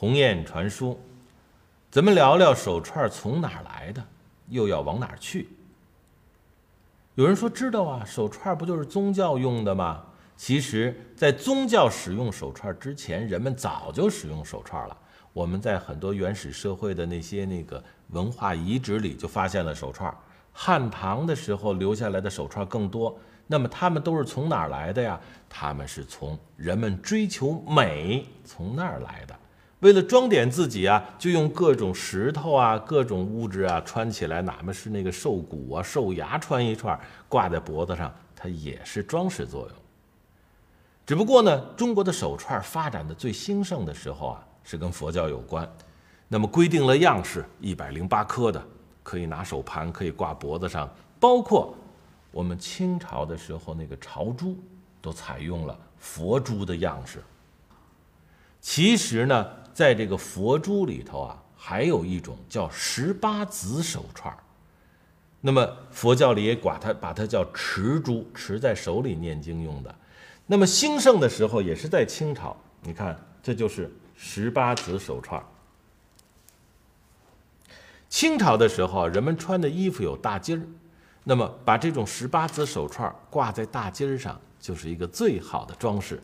鸿雁传书，咱们聊聊手串从哪儿来的，又要往哪儿去？有人说知道啊，手串不就是宗教用的吗？其实，在宗教使用手串之前，人们早就使用手串了。我们在很多原始社会的那些那个文化遗址里就发现了手串。汉唐的时候留下来的手串更多。那么他们都是从哪儿来的呀？他们是从人们追求美从那儿来的。为了装点自己啊，就用各种石头啊、各种物质啊穿起来，哪怕是那个兽骨啊、兽牙穿一串挂在脖子上，它也是装饰作用。只不过呢，中国的手串发展的最兴盛的时候啊，是跟佛教有关。那么规定了样式，一百零八颗的，可以拿手盘，可以挂脖子上，包括。我们清朝的时候，那个朝珠都采用了佛珠的样式。其实呢，在这个佛珠里头啊，还有一种叫十八子手串儿那么佛教里也管它，把它叫持珠，持在手里念经用的。那么兴盛的时候也是在清朝，你看，这就是十八子手串儿清朝的时候，人们穿的衣服有大襟儿。那么，把这种十八子手串儿挂在大襟儿上，就是一个最好的装饰。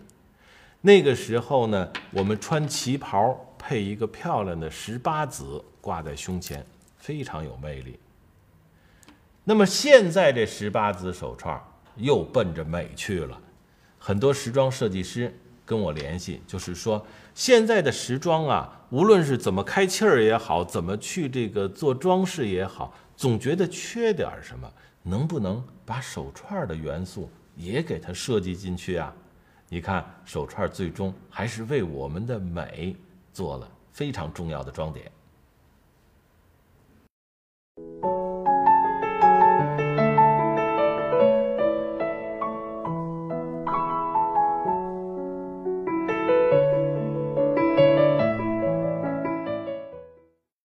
那个时候呢，我们穿旗袍配一个漂亮的十八子挂在胸前，非常有魅力。那么现在这十八子手串又奔着美去了，很多时装设计师跟我联系，就是说现在的时装啊，无论是怎么开气儿也好，怎么去这个做装饰也好，总觉得缺点什么。能不能把手串的元素也给它设计进去啊？你看，手串最终还是为我们的美做了非常重要的装点。